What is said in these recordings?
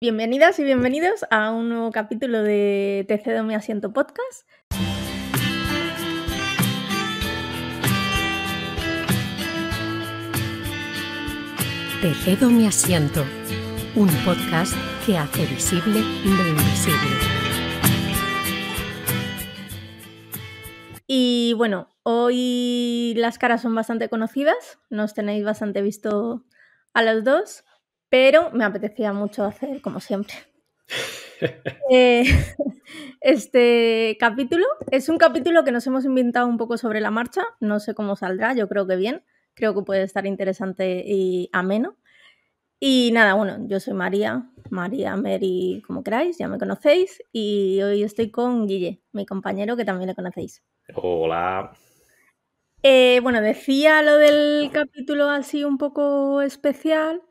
Bienvenidas y bienvenidos a un nuevo capítulo de Te cedo mi asiento podcast. Te cedo mi asiento, un podcast que hace visible lo invisible. Y bueno, hoy las caras son bastante conocidas, nos tenéis bastante visto a los dos, pero me apetecía mucho hacer como siempre. Eh, este capítulo es un capítulo que nos hemos inventado un poco sobre la marcha, no sé cómo saldrá, yo creo que bien, creo que puede estar interesante y ameno. Y nada, bueno, yo soy María, María, Mary, como queráis, ya me conocéis, y hoy estoy con Guille, mi compañero que también le conocéis. Hola. Eh, bueno, decía lo del capítulo así un poco especial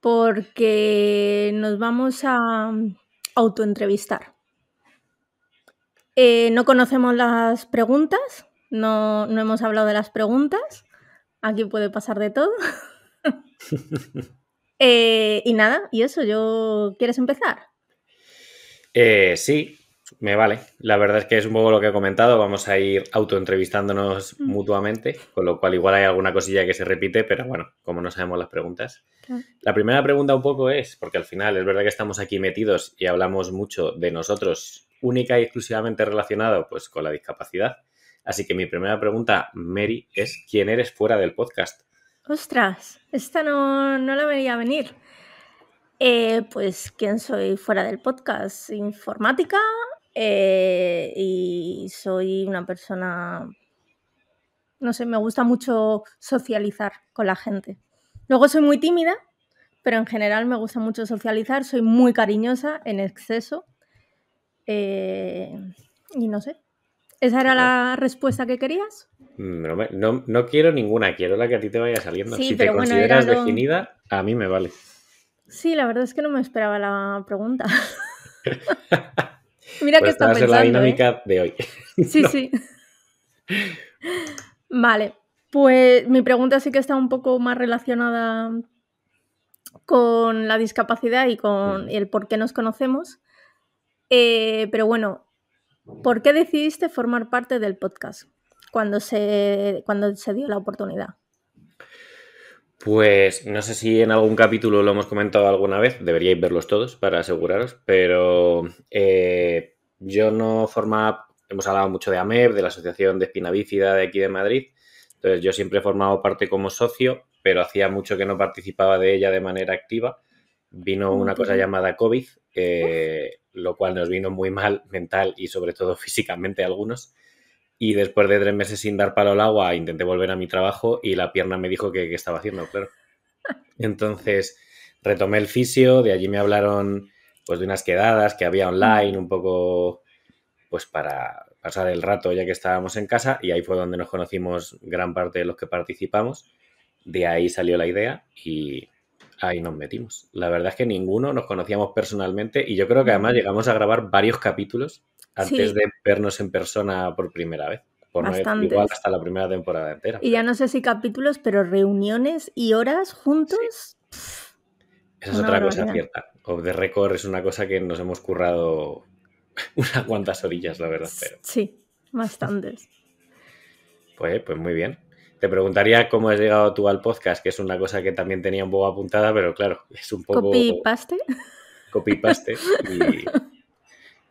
porque nos vamos a autoentrevistar. Eh, no conocemos las preguntas, no, no hemos hablado de las preguntas. Aquí puede pasar de todo. Eh, y nada, y eso, yo ¿quieres empezar? Eh, sí, me vale. La verdad es que es un poco lo que he comentado. Vamos a ir autoentrevistándonos Mm. mutuamente, con lo cual igual hay alguna cosilla que se repite, pero bueno, como no sabemos las preguntas. La primera pregunta un poco es, porque al final es verdad que estamos aquí metidos y hablamos mucho de nosotros, única y exclusivamente relacionado pues con la discapacidad. Así que mi primera pregunta, Mary, es ¿quién eres fuera del podcast? Ostras, esta no, no la veía venir. Eh, pues, ¿quién soy fuera del podcast? Informática eh, y soy una persona, no sé, me gusta mucho socializar con la gente. Luego soy muy tímida, pero en general me gusta mucho socializar, soy muy cariñosa en exceso. Eh, y no sé, ¿esa era la respuesta que querías? No, me- no- no quiero ninguna, quiero la que a ti te vaya saliendo. Sí, si te bueno, consideras lo- definida, a mí me vale. Sí, la verdad es que no me esperaba la pregunta. Mira que está pensando. la ¿eh? dinámica de hoy. Sí, sí. Vale, pues mi pregunta sí que está un poco más relacionada con la discapacidad y con Mm. el por qué nos conocemos. Eh, pero bueno, ¿por qué decidiste formar parte del podcast cuando se, cuando se dio la oportunidad? Pues no sé si en algún capítulo lo hemos comentado alguna vez, deberíais verlos todos para aseguraros, pero eh, yo no formaba, hemos hablado mucho de AMEB, de la Asociación de Espina Bífida de aquí de Madrid, entonces yo siempre he formado parte como socio, pero hacía mucho que no participaba de ella de manera activa. Vino una cosa llamada COVID, eh, lo cual nos vino muy mal mental y sobre todo físicamente a algunos. Y después de tres meses sin dar palo al agua, intenté volver a mi trabajo y la pierna me dijo que qué estaba haciendo, claro. Entonces retomé el fisio, de allí me hablaron pues de unas quedadas que había online, un poco pues para pasar el rato ya que estábamos en casa y ahí fue donde nos conocimos gran parte de los que participamos. De ahí salió la idea y ahí nos metimos. La verdad es que ninguno nos conocíamos personalmente y yo creo que además llegamos a grabar varios capítulos antes Sí. de vernos en persona por primera vez. Por no igual hasta la primera temporada entera. Y ya no sé si capítulos, pero reuniones y horas juntos. Esa es otra cosa cierta. Off the record es una cosa que nos hemos currado unas cuantas orillas, la verdad. Pero, Sí, bastantes. pues, pues muy bien. Te preguntaría cómo has llegado tú al podcast, que es una cosa que también tenía un poco apuntada, pero claro, es un poco Copy paste. copy-paste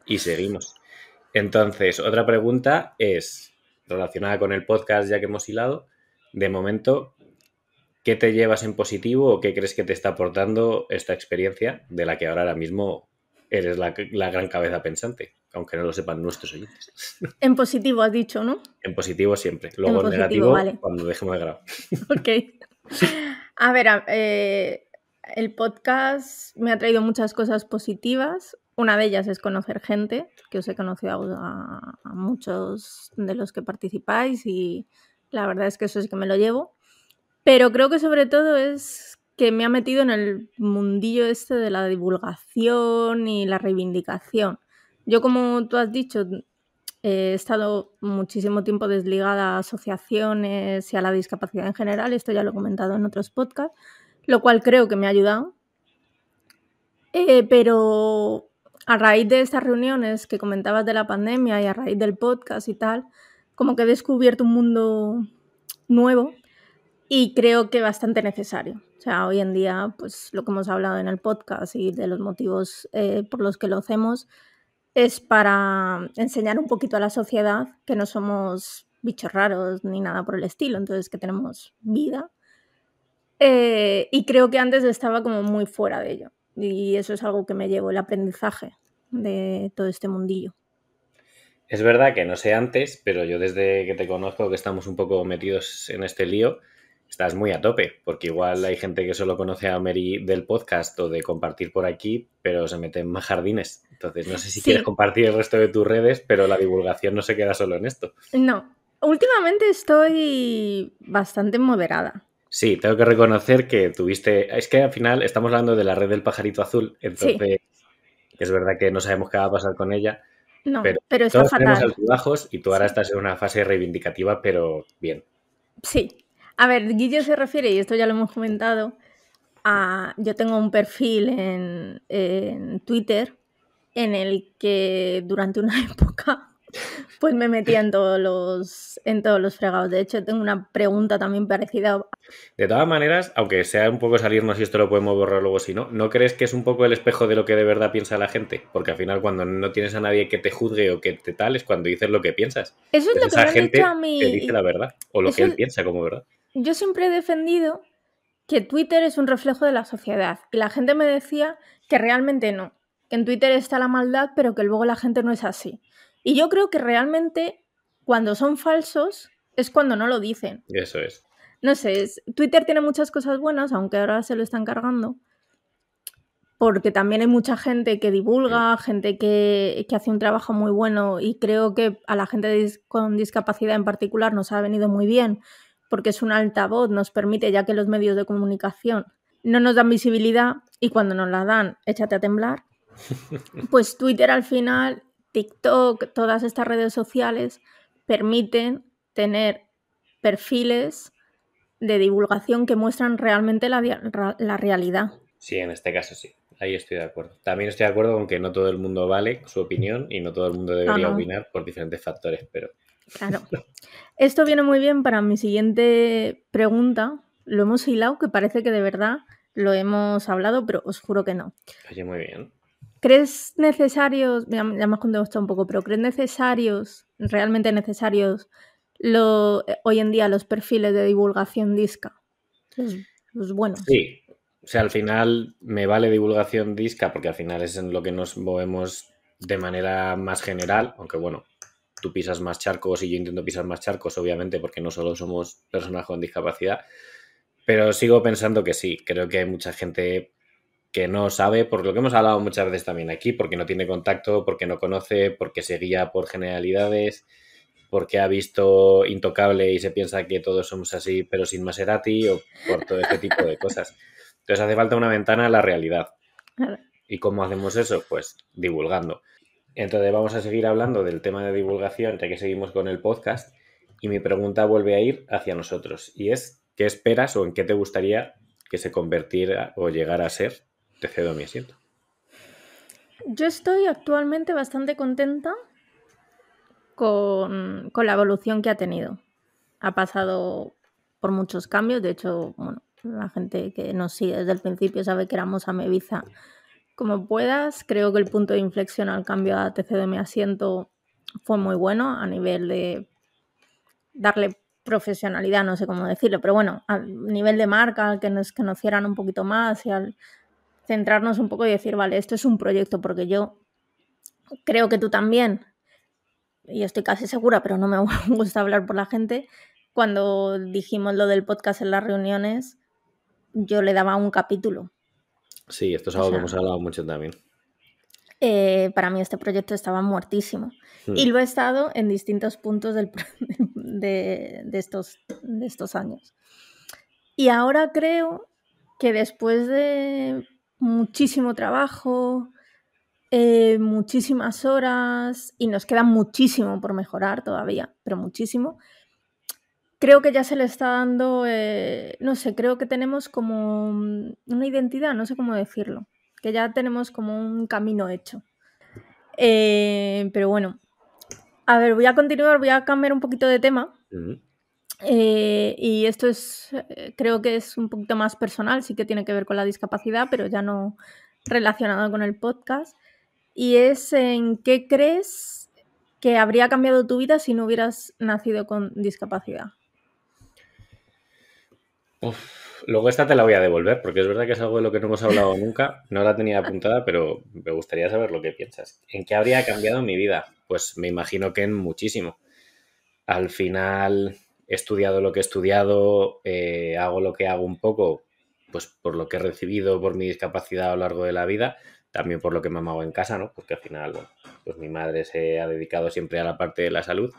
y, y seguimos. Entonces, otra pregunta es relacionada con el podcast, ya que hemos hilado. De momento, ¿qué te llevas en positivo o qué crees que te está aportando esta experiencia de la que ahora mismo eres la, la gran cabeza pensante? Aunque no lo sepan nuestros oyentes. En positivo has dicho, ¿no? En positivo siempre. Luego en, positivo, negativo vale. cuando dejemos de grabar. Ok. A ver, eh, el podcast me ha traído muchas cosas positivas. Una de ellas es conocer gente, que os he conocido a, muchos de los que participáis y la verdad es que eso sí que me lo llevo. Pero creo que sobre todo es que me ha metido en el mundillo este de la divulgación y la reivindicación. Yo, como tú has dicho, he estado muchísimo tiempo desligada a asociaciones y a la discapacidad en general, esto ya lo he comentado en otros podcasts, lo cual creo que me ha ayudado. Eh, pero a raíz de estas reuniones que comentabas de la pandemia y a raíz del podcast y tal, como que he descubierto un mundo nuevo y creo que bastante necesario. O sea, hoy en día, pues lo que hemos hablado en el podcast y de los motivos eh, por los que lo hacemos es para enseñar un poquito a la sociedad que no somos bichos raros ni nada por el estilo, entonces que tenemos vida. Eh, y creo que antes estaba como muy fuera de ello. Y eso es algo que me llevo, el aprendizaje de todo este mundillo. Es verdad que no sé antes, pero yo desde que te conozco, que estamos un poco metidos en este lío, estás muy a tope, porque igual hay gente que solo conoce a Mary del podcast o de compartir por aquí, pero se mete en más jardines. Entonces, no sé si quieres compartir el resto de tus redes, pero la divulgación no se queda solo en esto. No, últimamente estoy bastante moderada. Sí, tengo que reconocer que tuviste. Es que al final estamos hablando de la red del pajarito azul, entonces es verdad que no sabemos qué va a pasar con ella. No, pero, pero está todos tenemos altibajos y tú ahora estás en una fase reivindicativa, pero bien. Sí. A ver, Guillo se refiere, y esto ya lo hemos comentado, a. Yo tengo un perfil en, en Twitter en el que durante una época pues me metí en todos los en todos los fregados. De hecho, tengo una pregunta también parecida. De todas maneras, aunque sea un poco salirnos y esto lo podemos borrar luego si no, ¿no crees que es un poco el espejo de lo que de verdad piensa la gente? Porque al final cuando no tienes a nadie que te juzgue o que te tal es cuando dices lo que piensas. Eso es lo que me gente a mí. Que dice la verdad o lo que él piensa como verdad. Yo siempre he defendido que Twitter es un reflejo de la sociedad y la gente me decía que realmente no, que en Twitter está la maldad, pero que luego la gente no es así. Y yo creo que realmente cuando son falsos es cuando no lo dicen. Eso es. No sé, Twitter tiene muchas cosas buenas, aunque ahora se lo están cargando. Porque también hay mucha gente que divulga, gente que, hace un trabajo muy bueno y creo que a la gente con discapacidad en particular nos ha venido muy bien porque es un altavoz, nos permite, ya que los medios de comunicación no nos dan visibilidad y cuando nos la dan, échate a temblar, pues Twitter al final TikTok, todas estas redes sociales permiten tener perfiles de divulgación que muestran realmente la, realidad. Sí, en este caso sí. Ahí estoy de acuerdo. También estoy de acuerdo con que no todo el mundo vale su opinión y no todo el mundo debería opinar por diferentes factores, pero. Claro. Esto viene muy bien para mi siguiente pregunta. Lo hemos hilado, que parece que de verdad lo hemos hablado, pero os juro que no. Oye, muy bien. ¿Crees necesarios, ya, me has contado un poco, pero ¿crees necesarios, realmente necesarios, lo, hoy en día los perfiles de divulgación disca? Los, buenos. Sí, o sea, al final me vale divulgación disca porque al final es en lo que nos movemos de manera más general, aunque bueno, tú pisas más charcos y yo intento pisar más charcos, obviamente, porque no solo somos personas con discapacidad, pero sigo pensando que sí, creo que hay mucha gente que no sabe, por lo que hemos hablado muchas veces también aquí, porque no tiene contacto, porque no conoce, porque se guía por generalidades, porque ha visto Intocable y se piensa que todos somos así, pero sin Maserati, o por todo este tipo de cosas. Entonces hace falta una ventana a la realidad. ¿Y cómo hacemos eso? Pues divulgando. Entonces vamos a seguir hablando del tema de divulgación, ya que seguimos con el podcast, y mi pregunta vuelve a ir hacia nosotros, y es, ¿qué esperas o en qué te gustaría que se convirtiera o llegara a ser te cedo mi asiento. Yo estoy actualmente bastante contenta con, la evolución que ha tenido. Ha pasado por muchos cambios, de hecho, bueno, la gente que nos sigue desde el principio sabe que éramos a Meviza como puedas. Creo que el punto de inflexión al cambio a Te mi asiento fue muy bueno a nivel de darle profesionalidad, no sé cómo decirlo, pero bueno, a nivel de marca, que nos conocieran un poquito más y al centrarnos un poco y decir, vale, esto es un proyecto, porque yo creo que tú también, y estoy casi segura, pero no me gusta hablar por la gente, cuando dijimos lo del podcast en las reuniones, yo le daba un capítulo. Sí, esto es algo que hemos hablado mucho también. Eh, para mí este proyecto estaba muertísimo. Hmm. Y lo he estado en distintos puntos del, de, estos, de estos años. Y ahora creo que después de muchísimo trabajo, eh, muchísimas horas y nos queda muchísimo por mejorar todavía, pero muchísimo. Creo que ya se le está dando, eh, no sé, creo que tenemos como una identidad, no sé cómo decirlo, que ya tenemos como un camino hecho. Eh, pero bueno, a ver, voy a continuar, voy a cambiar un poquito de tema. Eh, y esto es, eh, creo que es un poquito más personal, sí que tiene que ver con la discapacidad, pero ya no relacionado con el podcast. Y es en qué crees que habría cambiado tu vida si no hubieras nacido con discapacidad. luego esta te la voy a devolver, porque es verdad que es algo de lo que no hemos hablado nunca. No la tenía apuntada, pero me gustaría saber lo que piensas. ¿En qué habría cambiado mi vida? Pues me imagino que en muchísimo. Al final he estudiado lo que he estudiado, eh, hago lo que hago un poco, pues por lo que he recibido por mi discapacidad a lo largo de la vida, también por lo que me amado en casa, ¿no? Porque al final, bueno, pues mi madre se ha dedicado siempre a la parte de la salud.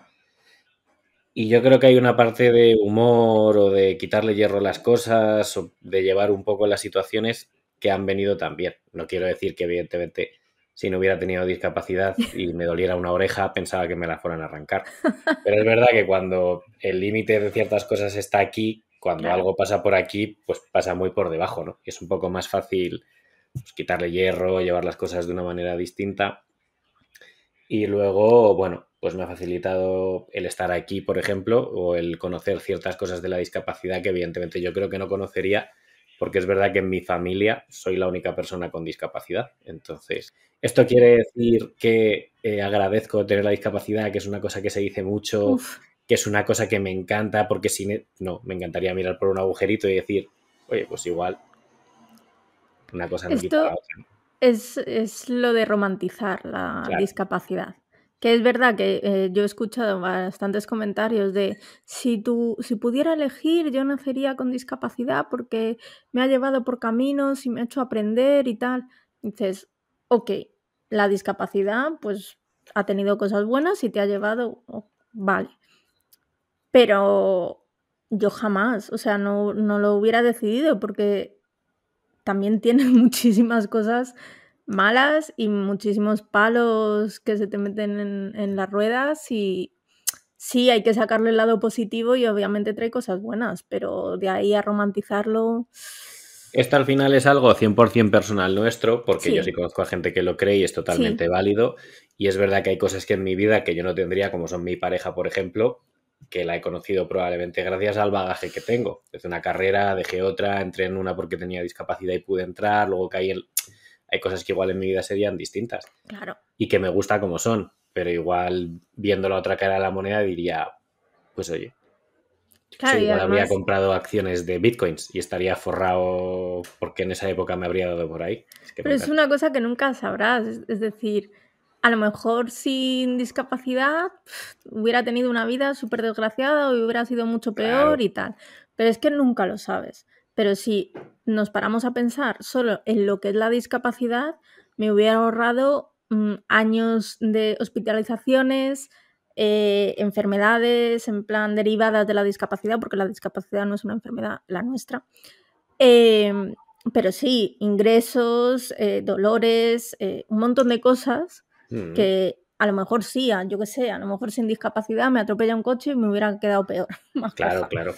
Y yo creo que hay una parte de humor o de quitarle hierro a las cosas o de llevar un poco las situaciones que han venido también. No quiero decir que evidentemente si no hubiera tenido discapacidad y me doliera una oreja, pensaba que me la fueran a arrancar. Pero es verdad que cuando el límite de ciertas cosas está aquí, cuando algo pasa por aquí, pues pasa muy por debajo, ¿no? Y es un poco más fácil pues, quitarle hierro, llevar las cosas de una manera distinta. Y luego, bueno, pues me ha facilitado el estar aquí, por ejemplo, o el conocer ciertas cosas de la discapacidad que evidentemente yo creo que no conocería porque es verdad que en mi familia soy la única persona con discapacidad. Entonces, esto quiere decir que eh, agradezco tener la discapacidad, que es una cosa que se dice mucho, que es una cosa que me encanta, porque si no, me encantaría mirar por un agujerito y decir, oye, pues igual, una cosa no Esto Es, lo de romantizar la discapacidad. Que es verdad que eh, yo he escuchado bastantes comentarios de si tú, si pudiera elegir, yo nacería con discapacidad porque me ha llevado por caminos y me ha hecho aprender y tal. dices, ok, la discapacidad, pues ha tenido cosas buenas y te ha llevado, vale. Pero yo jamás, o sea, no, no lo hubiera decidido porque también tiene muchísimas cosas malas y muchísimos palos que se te meten en, las ruedas y sí, hay que sacarle el lado positivo y obviamente trae cosas buenas, pero de ahí a romantizarlo... Esto al final es algo 100% personal nuestro, porque yo sí conozco a gente que lo cree y es totalmente válido. Y es verdad que hay cosas que en mi vida que yo no tendría, como son mi pareja, por ejemplo, que la he conocido probablemente gracias al bagaje que tengo. Desde una carrera, dejé otra, entré en una porque tenía discapacidad y pude entrar, luego caí en hay cosas que igual en mi vida serían distintas. Claro. Y que me gusta como son, pero igual viendo la otra cara de la moneda diría, pues oye, claro, igual habría comprado acciones de bitcoins y estaría forrado porque en esa época me habría dado por ahí. pero es una cosa que nunca sabrás, es decir, a lo mejor sin discapacidad hubiera tenido una vida súper desgraciada o hubiera sido mucho peor y tal, pero es que nunca lo sabes. Pero si nos paramos a pensar solo en lo que es la discapacidad, me hubiera ahorrado mm, años de hospitalizaciones, eh, enfermedades en plan derivadas de la discapacidad, porque la discapacidad no es una enfermedad la nuestra. Em, pero sí, ingresos, eh, dolores, eh, un montón de cosas mm. que a lo mejor sí, yo que sé, a lo mejor sin discapacidad me atropella un coche y me hubiera quedado peor. claro, claro.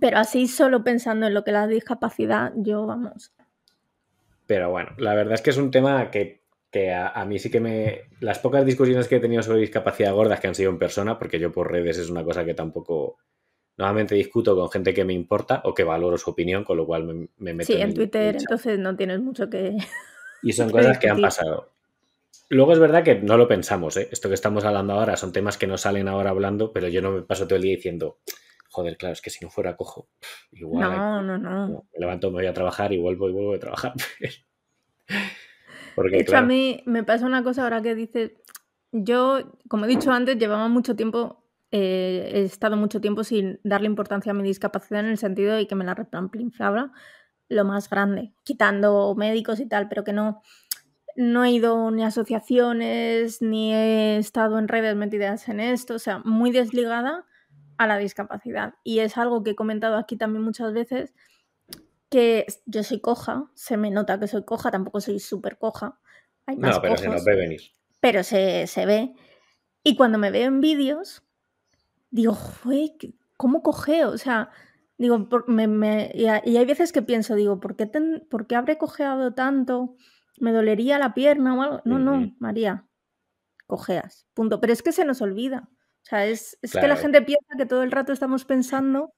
Pero así solo pensando en lo que la discapacidad, yo vamos. Pero bueno, la verdad es que es un tema que, a, mí sí que me... Las pocas discusiones que he tenido sobre discapacidad gordas que han sido en persona, porque yo por redes es una cosa que tampoco... Normalmente discuto con gente que me importa o que valoro su opinión, con lo cual me, me meto Sí, en, Twitter entonces no tienes mucho que... Y son cosas que han pasado. Luego es verdad que no lo pensamos, ¿eh? Esto que estamos hablando ahora son temas que no salen ahora hablando, pero yo no me paso todo el día diciendo, joder, claro, es que si no fuera cojo, igual. No, no, no. Me levanto, me voy a trabajar y vuelvo y vuelvo a trabajar. Porque, de hecho, a mí me pasa una cosa ahora que dices, yo, como he dicho antes, llevaba mucho tiempo, eh, he estado mucho tiempo sin darle importancia a mi discapacidad en el sentido de que me la replanteaba lo más grande, quitando médicos y tal, pero que no, no he ido ni a asociaciones, ni he estado en redes metidas en esto, o sea, muy desligada a la discapacidad. Y es algo que he comentado aquí también muchas veces, que yo soy coja, se me nota que soy coja, tampoco soy súper coja. no, pero se nos ve venir. Pero se, ve. Y cuando me veo en vídeos, digo, ¿cómo cogeo? O sea, Digo, y, hay veces que pienso, digo, ¿por qué, ¿por qué habré cojeado tanto? ¿Me dolería la pierna o algo? No, no, María, cojeas, punto. Pero es que se nos olvida. O sea, es, que la gente piensa que todo el rato estamos pensando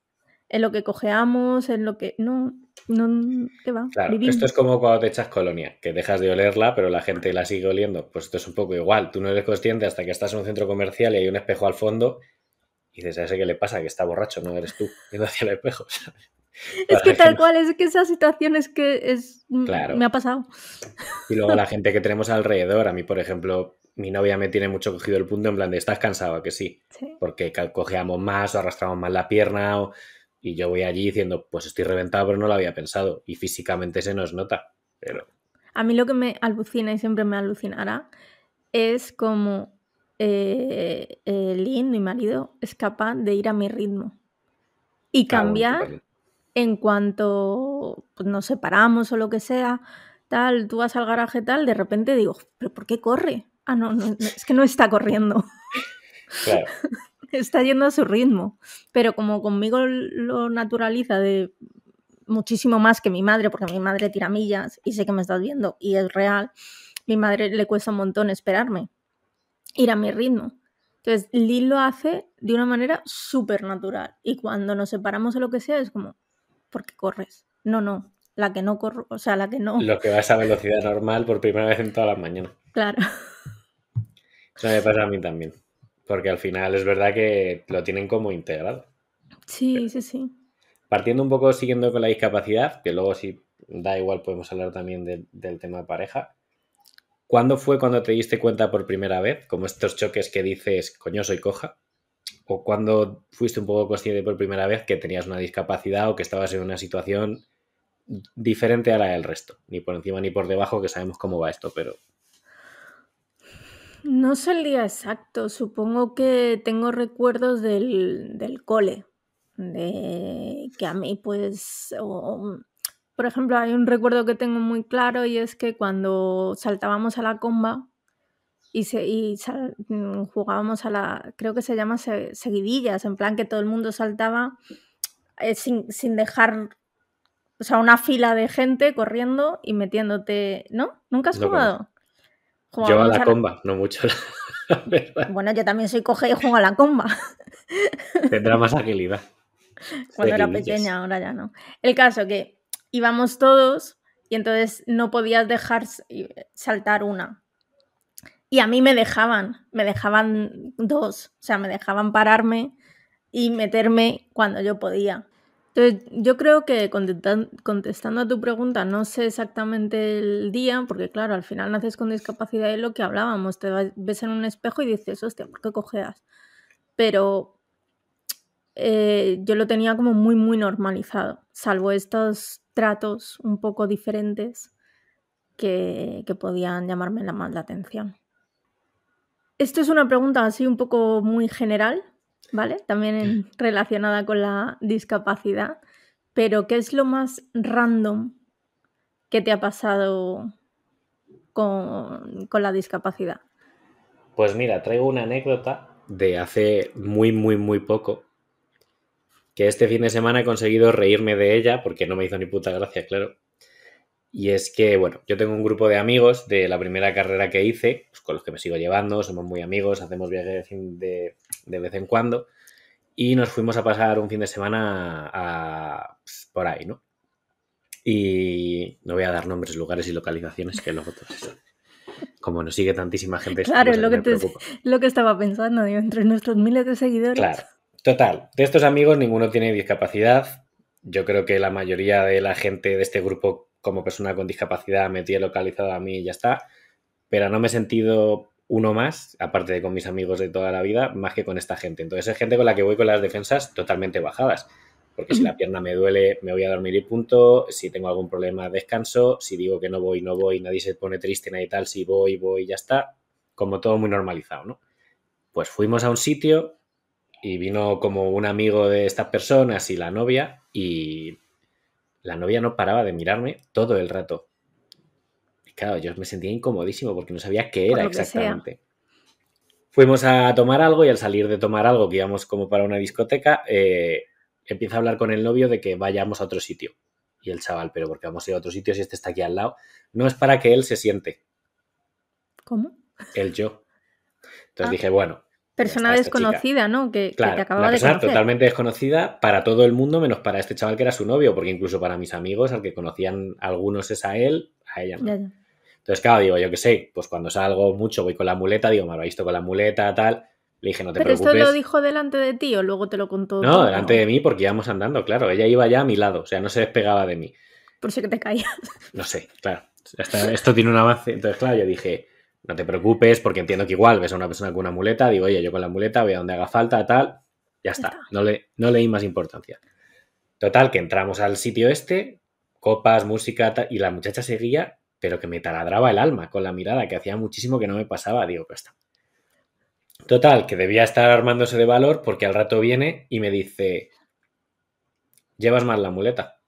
en lo que cojeamos, en lo que. No, no, ¿qué va? Claro, esto es como cuando te echas colonia, que dejas de olerla, pero la gente la sigue oliendo. Pues esto es un poco igual. Tú no eres consciente hasta que estás en un centro comercial y hay un espejo al fondo y dices, ¿a ese qué le pasa? Que está borracho, no eres tú, viendo hacia el espejo. Es que tal cual, es que esa situación es que es, mm, me ha pasado. Y luego la gente que tenemos alrededor, a mí, por ejemplo, mi novia me tiene mucho cogido el punto en plan de, ¿estás cansado? Que sí, porque cojeamos más o arrastramos más la pierna y yo voy allí diciendo, pues estoy reventado, pero no lo había pensado. Y físicamente se nos nota, pero... A mí lo que me alucina y siempre me alucinará es como eh, Lynn, mi marido, es capaz de ir a mi ritmo y cambiar en cuanto pues, nos separamos o lo que sea, tal, tú vas al garaje tal, de repente digo, ¿pero por qué corre? Ah, no, no es que no está corriendo. Claro. está yendo a su ritmo. Pero como conmigo lo naturaliza de muchísimo más que mi madre, porque mi madre tira millas y sé que me estás viendo y es real, mi madre le cuesta un montón esperarme, ir a mi ritmo. Entonces, Lil lo hace de una manera súper natural. Y cuando nos separamos o lo que sea, es como, ¿por qué corres? No, no, la que no corro, o sea, la que no. Lo que vas a velocidad normal por primera vez en todas las mañanas. Claro. Eso me pasa a mí también. Porque al final es verdad que lo tienen como integrado. Sí, sí, sí. Partiendo un poco siguiendo con la discapacidad, que luego si da igual podemos hablar también del tema de pareja. ¿Cuándo fue cuando te diste cuenta por primera vez? Como estos choques que dices, coño, soy coja. ¿O cuando fuiste un poco consciente por primera vez que tenías una discapacidad o que estabas en una situación diferente a la del resto? Ni por encima ni por debajo, que sabemos cómo va esto, pero no sé el día exacto, supongo que tengo recuerdos del, del cole, de que a mí pues, por ejemplo, hay un recuerdo que tengo muy claro y es que cuando saltábamos a la comba y, se, y mm, jugábamos a la, creo que se llama seguidillas, en plan que todo el mundo saltaba eh, sin, sin dejar o sea, una fila de gente corriendo y metiéndote, ¿no? ¿Nunca has jugado? Yo a la comba, no mucho. bueno, yo también soy coge y juego a la comba. Tendrá más agilidad. Cuando era pequeña, ahora ya no. El caso que íbamos todos y entonces no podías dejar saltar una. Y a mí me dejaban, me dejaban dos, o sea, me dejaban pararme y meterme cuando yo podía. Entonces, yo creo que contestando a tu pregunta, no sé exactamente el día, porque claro, al final naces con discapacidad y lo que hablábamos, te ves en un espejo y dices, hostia, ¿por qué cojeas? Pero eh, yo lo tenía como muy, muy normalizado, salvo estos tratos un poco diferentes que, que podían llamarme la, más la atención. Esto es una pregunta así un poco muy general, ¿vale? También relacionada con la discapacidad. Pero, ¿qué es lo más random que te ha pasado con, la discapacidad? Pues mira, traigo una anécdota de hace muy, muy, muy poco. Que este fin de semana he conseguido reírme de ella porque no me hizo ni puta gracia, claro. Y es que, bueno, yo tengo un grupo de amigos de la primera carrera que hice, pues, con los que me sigo llevando, somos muy amigos, hacemos viajes de, de vez en cuando. Y nos fuimos a pasar un fin de semana a, pues, por ahí, ¿no? Y no voy a dar nombres, lugares y localizaciones que luego todo eso. Como nos sigue tantísima gente. Claro, es lo que, lo que estaba pensando, entre nuestros miles de seguidores. Claro. Total, de estos amigos ninguno tiene discapacidad. Yo creo que la mayoría de la gente de este grupo como persona con discapacidad me tiene localizado a mí y ya está. Pero no me he sentido uno más, aparte de con mis amigos de toda la vida, más que con esta gente. Entonces es gente con la que voy con las defensas totalmente bajadas. Porque si la pierna me duele, me voy a dormir y punto. Si tengo algún problema, descanso. Si digo que no voy, no voy. Nadie se pone triste, nadie tal. Si voy, voy, ya está. Como todo muy normalizado, ¿no? Pues fuimos a un sitio y vino como un amigo de estas personas y la novia y la novia no paraba de mirarme todo el rato. Y claro, yo me sentía incomodísimo porque no sabía qué era exactamente. Fuimos a tomar algo y al salir de tomar algo, que íbamos como para una discoteca, eh, empieza a hablar con el novio de que vayamos a otro sitio. Y el chaval, pero porque vamos a ir a otro sitio si este está aquí al lado? No es para que él se siente. ¿Cómo? El yo. Entonces Ah. dije, bueno. Persona chica. desconocida, ¿no? Que, que Claro, te acababa una de conocer. totalmente desconocida para todo el mundo, menos para este chaval que era su novio, porque incluso para mis amigos, al que conocían algunos es a él, a ella no. Ya, ya. Entonces, claro, digo, yo qué sé, pues cuando salgo mucho voy con la muleta, digo, me lo he visto con la muleta, tal. Le dije, no te Pero esto preocupes. lo dijo delante de ti o luego te lo contó. No, delante de mí porque íbamos andando, claro. Ella iba ya a mi lado, o sea, no se despegaba de mí. Por si que te caías. No sé, claro. Hasta esto tiene un avance. Entonces, claro, yo dije, no te preocupes, porque entiendo que igual ves a una persona con una muleta, digo, oye, yo con la muleta voy a donde haga falta, tal. Ya está. No, le, no leí más importancia. Total, que entramos al sitio este, copas, música, tal, y la muchacha seguía, pero que me taladraba el alma con la mirada, que hacía muchísimo que no me pasaba. Digo, pues está. Total, que debía estar armándose de valor porque al rato viene y me dice, llevas mal la muleta.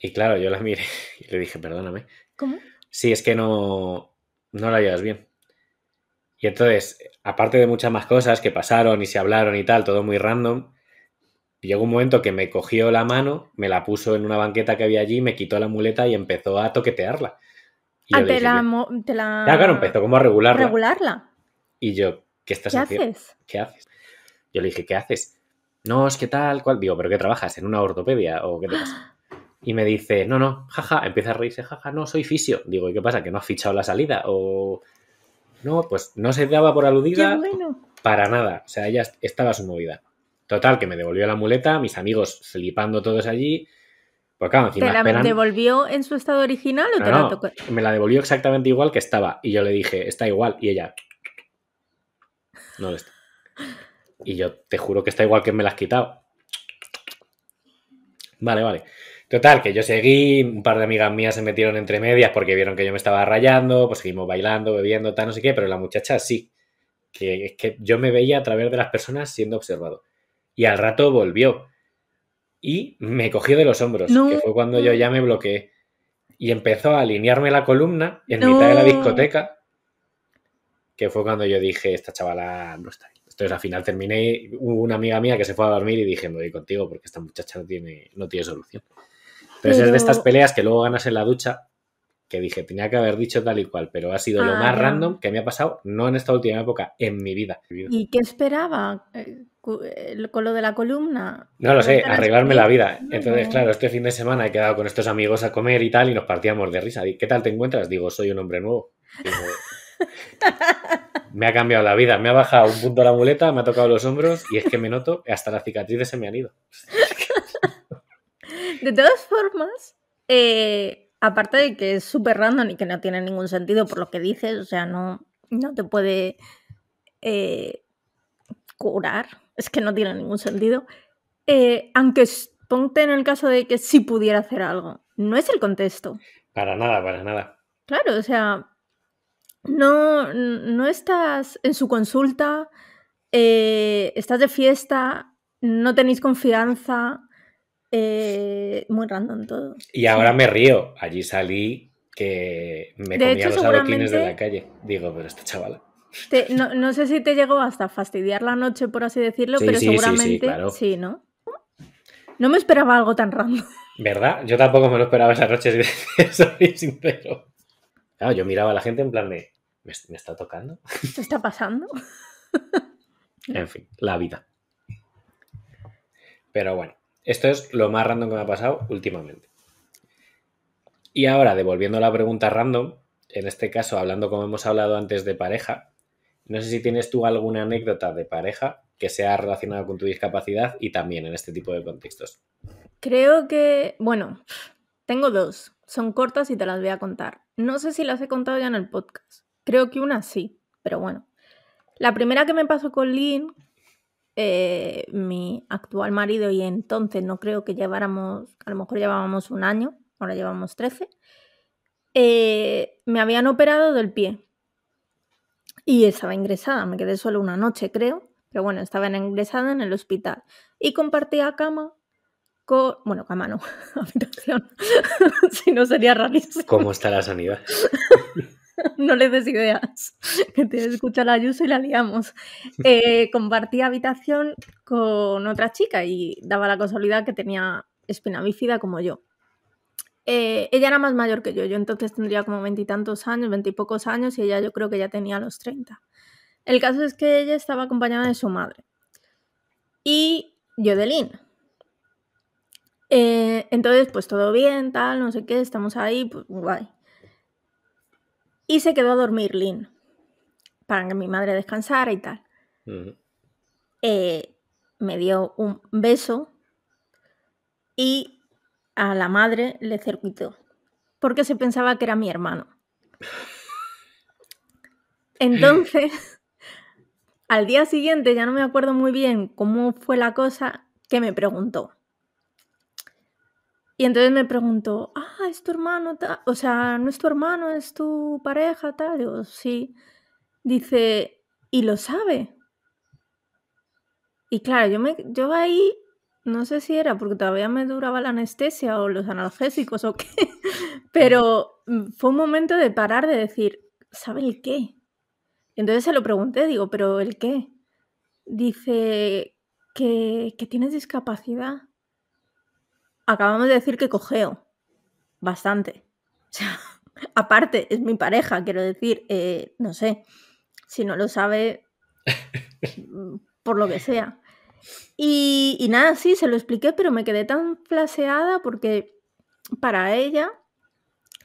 Y claro, yo la miré y le dije, perdóname. ¿Cómo? Sí, es que no, no la llevas bien. Y entonces, aparte de muchas más cosas que pasaron y se hablaron y tal, todo muy random, llegó un momento que me cogió la mano, me la puso en una banqueta que había allí, me quitó la muleta y empezó a toquetearla. Y Ah, te dije, la, te la- Ya, claro, empezó como a regularla. regularla. Y yo, ¿qué estás ¿Qué haciendo? haces? ¿Qué haces? Yo le dije, ¿qué haces? No, es que tal, cual. Digo, ¿pero qué trabajas? ¿En una ortopedia? ¿O qué te pasa? Y me dice, no, no, jaja, empieza a reírse, jaja, no, soy fisio. Digo, ¿y qué pasa? ¿Que no has fichado la salida? O. No, pues no se daba por aludida bueno. para nada. O sea, ella estaba su movida. Total, que me devolvió la muleta, mis amigos flipando todos allí. Pues claro, ¿Te encima la esperan- devolvió en su estado original o No, te la tocó? me la devolvió exactamente igual que estaba. Y yo le dije, está igual. Y ella, no lo está. Y yo te juro que está igual que me la has quitado. Vale, vale. Total, que yo seguí, un par de amigas mías se metieron entre medias porque vieron que yo me estaba rayando, pues seguimos bailando, bebiendo, tal, no sé qué, pero la muchacha sí. Que es que yo me veía a través de las personas siendo observado. Y al rato volvió. Y me cogió de los hombros, No. que fue cuando yo ya me bloqueé. Y empezó a alinearme la columna en No. mitad de la discoteca, que fue cuando yo dije, esta chavala no está bien. Entonces al final terminé, hubo una amiga mía que se fue a dormir y dije, me voy contigo porque esta muchacha no tiene, no tiene solución. Pero, es de estas peleas que luego ganas en la ducha, que dije, tenía que haber dicho tal y cual, pero ha sido lo Ah, más random que me ha pasado, no en esta última época, en mi vida. ¿Y qué esperaba eh, eh, con lo de la columna? No lo sé, ¿No te la arreglarme la vida. Entonces, claro, este fin de semana he quedado con estos amigos a comer y tal y nos partíamos de risa. ¿Qué tal te encuentras? Digo, soy un hombre nuevo. Digo, me ha cambiado la vida. Me ha bajado un punto la muleta, me ha tocado los hombros y es que me noto, hasta las cicatrices se me han ido. De todas formas, eh, aparte de que es súper random y que no tiene ningún sentido por lo que dices, o sea, no, no te puede eh, curar, es que no tiene ningún sentido. Eh, aunque ponte en el caso de que sí pudiera hacer algo, no es el contexto. Para nada, para nada. Claro, o sea, no, no estás en su consulta, eh, estás de fiesta, no tenéis confianza, eh, muy random todo. Y ahora me río. Allí salí que me De comía hecho, los adoquines de la calle. Digo, pero esta chavala. Te- no, no sé si te llegó hasta fastidiar la noche, por así decirlo, Sí, pero sí, seguramente claro. sí, ¿no? No me esperaba algo tan random. ¿Verdad? Yo tampoco me lo esperaba esa noche, soy sincero. Claro, yo miraba a la gente en plan de, ¿me, me está tocando? ¿Qué está pasando? En fin, la vida. Pero bueno, esto es lo más random que me ha pasado últimamente. Y ahora, devolviendo la pregunta random, en este caso, hablando como hemos hablado antes de pareja, no sé si tienes tú alguna anécdota de pareja que sea relacionada con tu discapacidad y también en este tipo de contextos. Creo que, bueno, tengo dos. Son cortas y te las voy a contar. No sé si las he contado ya en el podcast. Creo que una sí, pero bueno. La primera que me pasó con Lynn, eh, mi actual marido, y entonces no creo que lleváramos, a lo mejor llevábamos un año, ahora llevamos 13, eh, me habían operado del pie. Y estaba ingresada, me quedé solo una noche, creo. Pero bueno, estaba ingresada en el hospital. Y compartía cama con. Bueno, cama no, habitación. si no sería rarísimo. ¿Cómo está la sanidad? no le des ideas, que te escucha la Ayuso y la liamos. Eh, compartía habitación con otra chica y daba la casualidad que tenía espina bífida como yo. Eh, ella era más mayor que yo, yo entonces tendría como veintitantos años, veintipocos años y ella yo creo que ya tenía los treinta. El caso es que ella estaba acompañada de su madre y yo de Lynn. Eh, entonces, pues todo bien, tal, no sé qué, estamos ahí, pues guay. Y se quedó a dormir Lynn, para que mi madre descansara y tal. Eh, me dio un beso y a la madre le circuitó, porque se pensaba que era mi hermano. Entonces, al día siguiente, ya no me acuerdo muy bien cómo fue la cosa, que me preguntó. Y entonces me preguntó, ah, es tu hermano, o sea, no es tu hermano, es tu pareja, tal. Digo, sí. Dice, ¿y lo sabe? Y claro, yo, me, yo ahí, no sé si era porque todavía me duraba la anestesia o los analgésicos o qué, pero mm, fue un momento de parar de decir, ¿sabe el qué? entonces se lo pregunté, digo, ¿pero el qué? Dice que, que tienes discapacidad acabamos de decir que cojeo bastante. O sea, aparte, es mi pareja, quiero decir, eh, no sé, si no lo sabe, por lo que sea. Y, y, nada, sí, se lo expliqué, pero me quedé tan flaseada porque para ella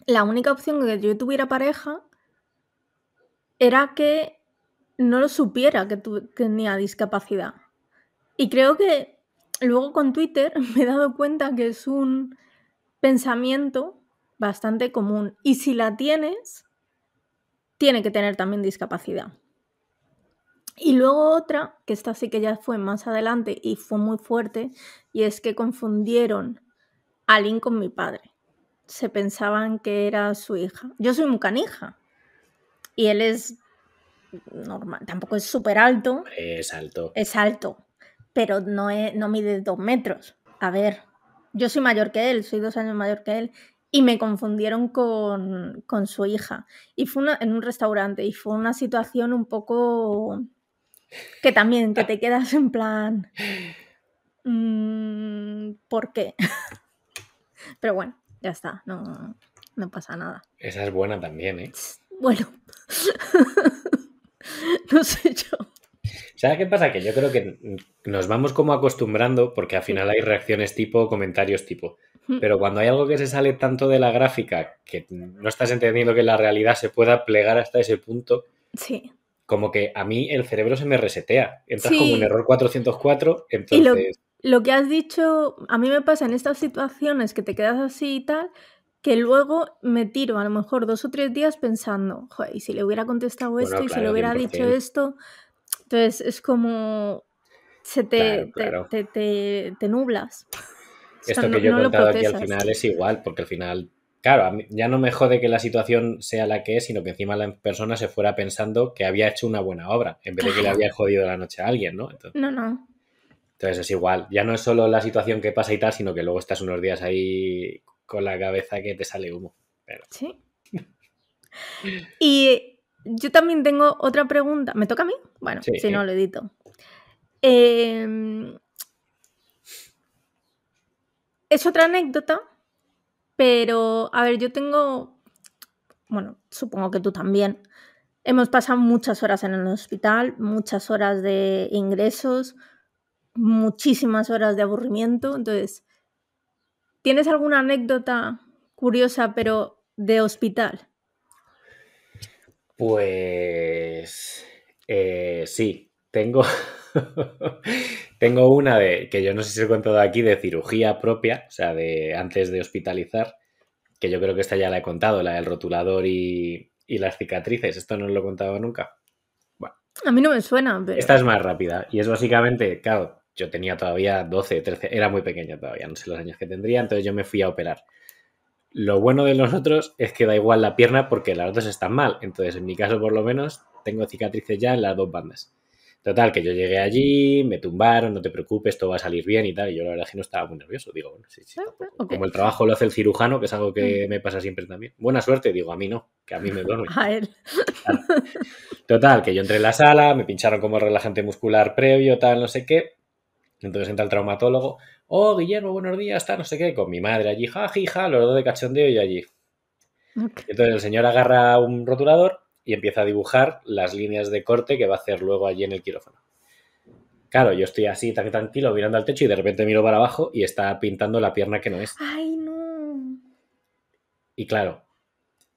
la única opción que yo tuviera pareja era que no lo supiera que tenía discapacidad. Y creo que luego con Twitter me he dado cuenta que es un pensamiento bastante común. Y si la tienes, tiene que tener también discapacidad. Y luego otra, que esta sí que ya fue más adelante y fue muy fuerte, y es que confundieron a Lynn con mi padre. Se pensaban que era su hija. Yo soy muy canija. Y él es normal, tampoco es súper alto. Es alto. Es alto pero no, no mide dos metros. A ver, yo soy mayor que él, soy dos años mayor que él, y me confundieron con, su hija. Y fue en un restaurante, y fue una situación un poco que también, que te quedas en plan, mm, ¿por qué? Pero bueno, ya está, no, no pasa nada. Esa es buena también, ¿eh? Bueno, no sé yo. ¿Sabes qué pasa? Que yo creo que nos vamos como acostumbrando porque al final hay reacciones tipo, comentarios tipo. Pero cuando hay algo que se sale tanto de la gráfica que no estás entendiendo que la realidad se pueda plegar hasta ese punto, sí. como que a mí el cerebro se me resetea. Entras como un error 404, entonces... lo, que has dicho, a mí me pasa en estas situaciones que te quedas así y tal, que luego me tiro a lo mejor dos o tres días pensando, joder, y si le hubiera contestado esto y si le hubiera dicho esto, entonces es como se te, Te, nublas. Esto que yo he contado aquí al final es igual, porque al final, claro, ya no me jode que la situación sea la que es, sino que encima la persona se fuera pensando que había hecho una buena obra, en vez de que le había jodido la noche a alguien, ¿no? no, no. Entonces es igual, ya no es solo la situación que pasa y tal, sino que luego estás unos días ahí con la cabeza que te sale humo. Sí. y yo también tengo otra pregunta. ¿Me toca a mí? Bueno, si no, lo edito. Em, es otra anécdota, pero a ver, yo tengo, bueno, supongo que tú también. Hemos pasado muchas horas en el hospital, muchas horas de ingresos, muchísimas horas de aburrimiento. Entonces, ¿tienes alguna anécdota curiosa, pero de hospital? Pues eh, sí, tengo, tengo una de que yo no sé si he contado aquí de cirugía propia, o sea, de antes de hospitalizar, que yo creo que esta ya la he contado, la del rotulador y, las cicatrices. Esto no lo he contado nunca. Bueno. A mí no me suena. Pero... Esta es más rápida y es básicamente, claro, yo tenía todavía 12, 13, era muy pequeña todavía, no sé los años que tendría, entonces yo me fui a operar. Lo bueno de los otros es que da igual la pierna porque las dos están mal. Entonces, en mi caso, por lo menos, tengo cicatrices ya en las dos bandas. Total, que yo llegué allí, me tumbaron, no te preocupes, todo va a salir bien y tal. Y yo la verdad es que no estaba muy nervioso. Digo, bueno, sí, sí. Ah, ok. Como el trabajo lo hace el cirujano, que es algo Mm. que me pasa siempre también. Buena suerte, digo, a mí no, que a mí me duerme. A él. Total, que yo entré en la sala, me pincharon como relajante muscular previo, tal, no sé qué. Entonces entra el traumatólogo. Oh, Guillermo, buenos días, tal, no sé qué. Con mi madre allí, ja, ja, los dos de cachondeo y yo allí. Entonces el señor agarra un rotulador y empieza a dibujar las líneas de corte que va a hacer luego allí en el quirófano. Claro, yo estoy así tan tranquilo mirando al techo y de repente miro para abajo y está pintando la pierna que no es. Ay, no. Y claro,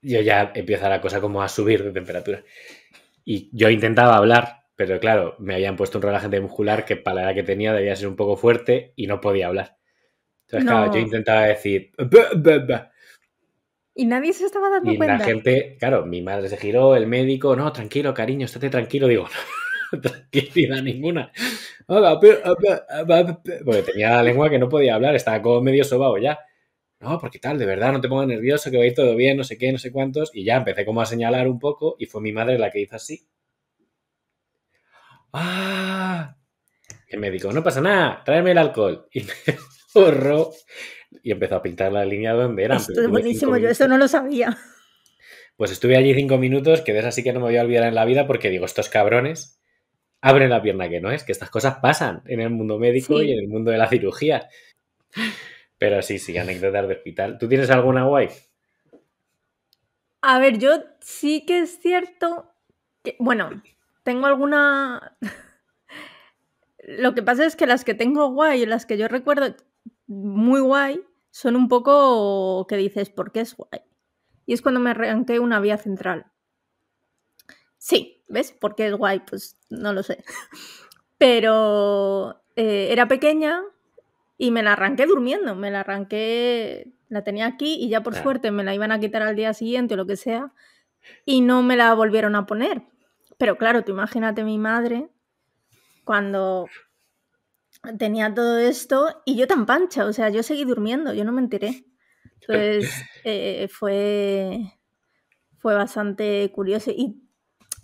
yo ya empieza la cosa como a subir de temperatura. Y yo intentaba hablar, pero claro, me habían puesto un relajante muscular que para la edad que tenía debía ser un poco fuerte y no podía hablar. Entonces, No. claro, yo intentaba decir... "Ba, ba, ba". Y nadie se estaba dando Y cuenta. la gente, claro, mi madre se giró, el médico, no, tranquilo, cariño, estate tranquilo. Digo, no, tranquilidad ninguna. Porque tenía la lengua que no podía hablar, estaba como medio sobao ya. No, porque tal, de verdad, no te pongas nervioso, que va a ir todo bien, no sé qué, no sé cuántos. Y ya empecé como a señalar un poco y fue mi madre la que hizo así. ¡Ah! El médico, no pasa nada, tráeme el alcohol. Y me borró y empezó a pintar la línea donde eran. Esto es buenísimo, yo eso no lo sabía. pues estuve allí cinco minutos, que de esa sí que no me voy a olvidar en la vida porque digo, estos cabrones abren la pierna que no es, que estas cosas pasan en el mundo médico Sí. y en el mundo de la cirugía. Pero sí, sí, anécdotas de hospital. ¿Tú tienes alguna guay? A ver, yo sí que es cierto que, bueno, tengo alguna... Lo que pasa es que las que tengo guay, las que yo recuerdo muy guay, son un poco que dices, ¿por qué es guay? Y es cuando me arranqué una vía central. Sí, ¿ves? ¿Por qué es guay? Pues no lo sé. Pero eh, era pequeña y me la arranqué durmiendo. Me la arranqué, la tenía aquí y ya por Claro. suerte me la iban a quitar al día siguiente o lo que sea. Y no me la volvieron a poner. Pero claro, tú imagínate mi madre cuando tenía todo esto y yo tan pancha, o sea, yo seguí durmiendo, yo no me enteré. Entonces eh, fue, fue bastante curioso. Y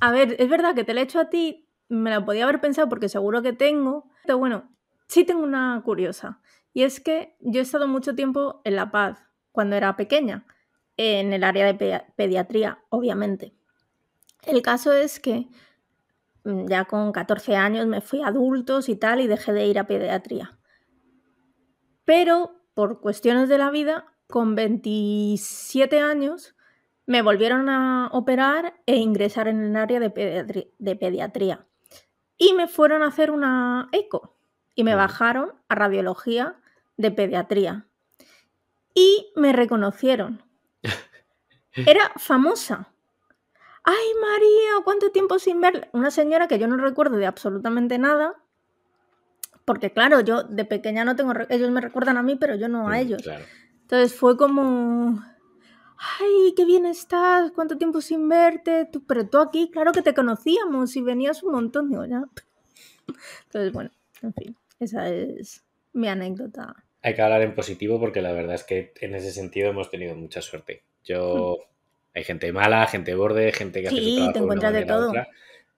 a ver, es verdad que te la he hecho a ti, me la podía haber pensado porque seguro que tengo, pero bueno, sí tengo una curiosa. Y es que yo he estado mucho tiempo en La Paz cuando era pequeña, en el área de pe- pediatría, obviamente. El caso es que mm, ya con 14 años me fui a adultos y tal y dejé de ir a pediatría. Pero por cuestiones de la vida, con 27 años me volvieron a operar e ingresar en el área de, pediatri- de pediatría. Y me fueron a hacer una eco y me Mm. bajaron a radiología de pediatría. Y me reconocieron. Era famosa. ¡Ay, María! ¿Cuánto tiempo sin verla? Una señora que yo no recuerdo de absolutamente nada. Porque claro, yo de pequeña no tengo... Ellos me recuerdan a mí, pero yo no a Mm, ellos. Claro. Entonces fue como... ¡Ay, qué bien estás! ¿Cuánto tiempo sin verte? Tú- pero tú aquí, claro que te conocíamos y venías un montón. Digo, ya. Entonces, bueno, en fin, esa es mi anécdota. Hay que hablar en positivo porque la verdad es que en ese sentido hemos tenido mucha suerte. Yo hay gente mala, gente borde, gente que hace. Sí, su trabajo te encuentras de todo. otra,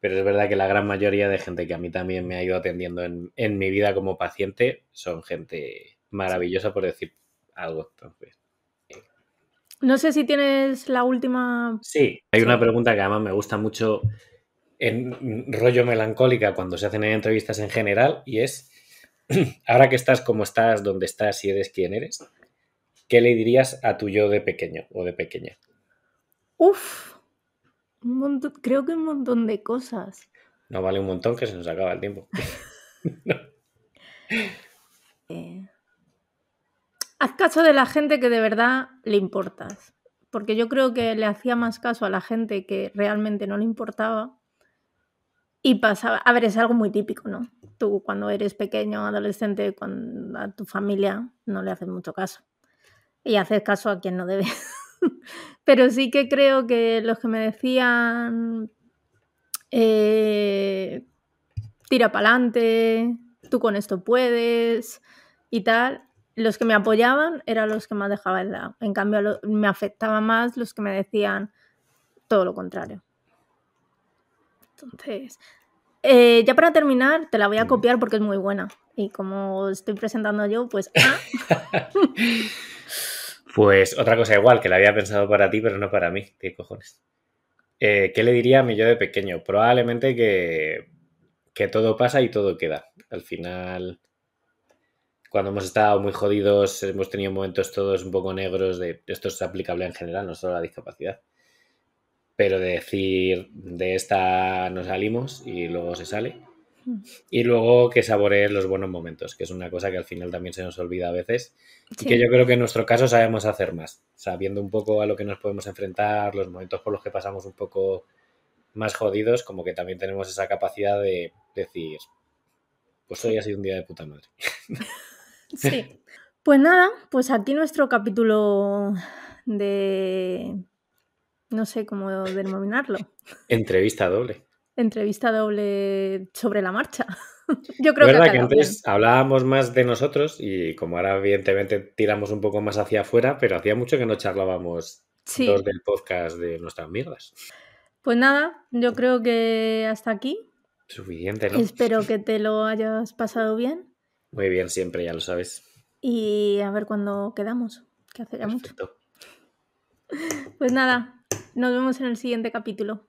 pero es verdad que la gran mayoría de gente que a mí también me ha ido atendiendo en, en mi vida como paciente son gente maravillosa por decir algo. Entonces, No sé si tienes la última... sí, hay una pregunta que además me gusta mucho en rollo melancólica cuando se hacen en entrevistas en general y es ahora que estás como estás, donde estás y eres quien eres, ¿qué le dirías a tu yo de pequeño o de pequeña? Uf, un montón- creo que un montón de cosas. No vale un montón que se nos acaba el tiempo. Eh, haz caso de la gente que de verdad le importas. Porque yo creo que le hacía más caso a la gente que realmente no le importaba. Y pasaba. A ver, es algo muy típico, ¿no? Tú cuando eres pequeño, adolescente, cuando a tu familia no le haces mucho caso. Y haces caso a quien no debe. Pero sí que creo que los que me decían. eh, tira para adelante, tú con esto puedes y tal. Los que me apoyaban eran los que me dejaban de lado. En cambio, lo- me afectaba más los que me decían todo lo contrario. Entonces, Eh, ya para terminar, te la voy a copiar porque es muy buena. Y como estoy presentando yo, pues. ah, Pues otra cosa igual, que la había pensado para ti, pero no para mí. ¿Qué cojones? Eh, ¿Qué le diría a mi yo de pequeño? Probablemente que, que todo pasa y todo queda. Al final, cuando hemos estado muy jodidos, hemos tenido momentos todos un poco negros de esto es aplicable en general, no solo a la discapacidad. Pero de decir de esta nos salimos y luego se sale. Y luego que saborees los buenos momentos, que es una cosa que al final también se nos olvida a veces. Y que yo creo que en nuestro caso sabemos hacer más, sabiendo un poco a lo que nos podemos enfrentar, los momentos por los que pasamos un poco más jodidos, como que también tenemos esa capacidad de decir, pues hoy ha sido un día de puta madre. Sí. Pues nada, pues aquí nuestro capítulo de. No sé cómo denominarlo. Entrevista doble. Entrevista doble sobre la marcha. Yo creo que, verdad que quedado antes hablábamos más de nosotros y como ahora evidentemente tiramos un poco más hacia afuera, pero hacía mucho que no charlábamos Sí. los del podcast de nuestras mierdas. Pues nada, yo creo que hasta aquí. Suficiente, ¿no? Espero que te lo hayas pasado bien. Muy bien, siempre, ya lo sabes. Y a ver cuándo quedamos, que hace ya mucho. Perfecto. Pues nada, nos vemos en el siguiente capítulo.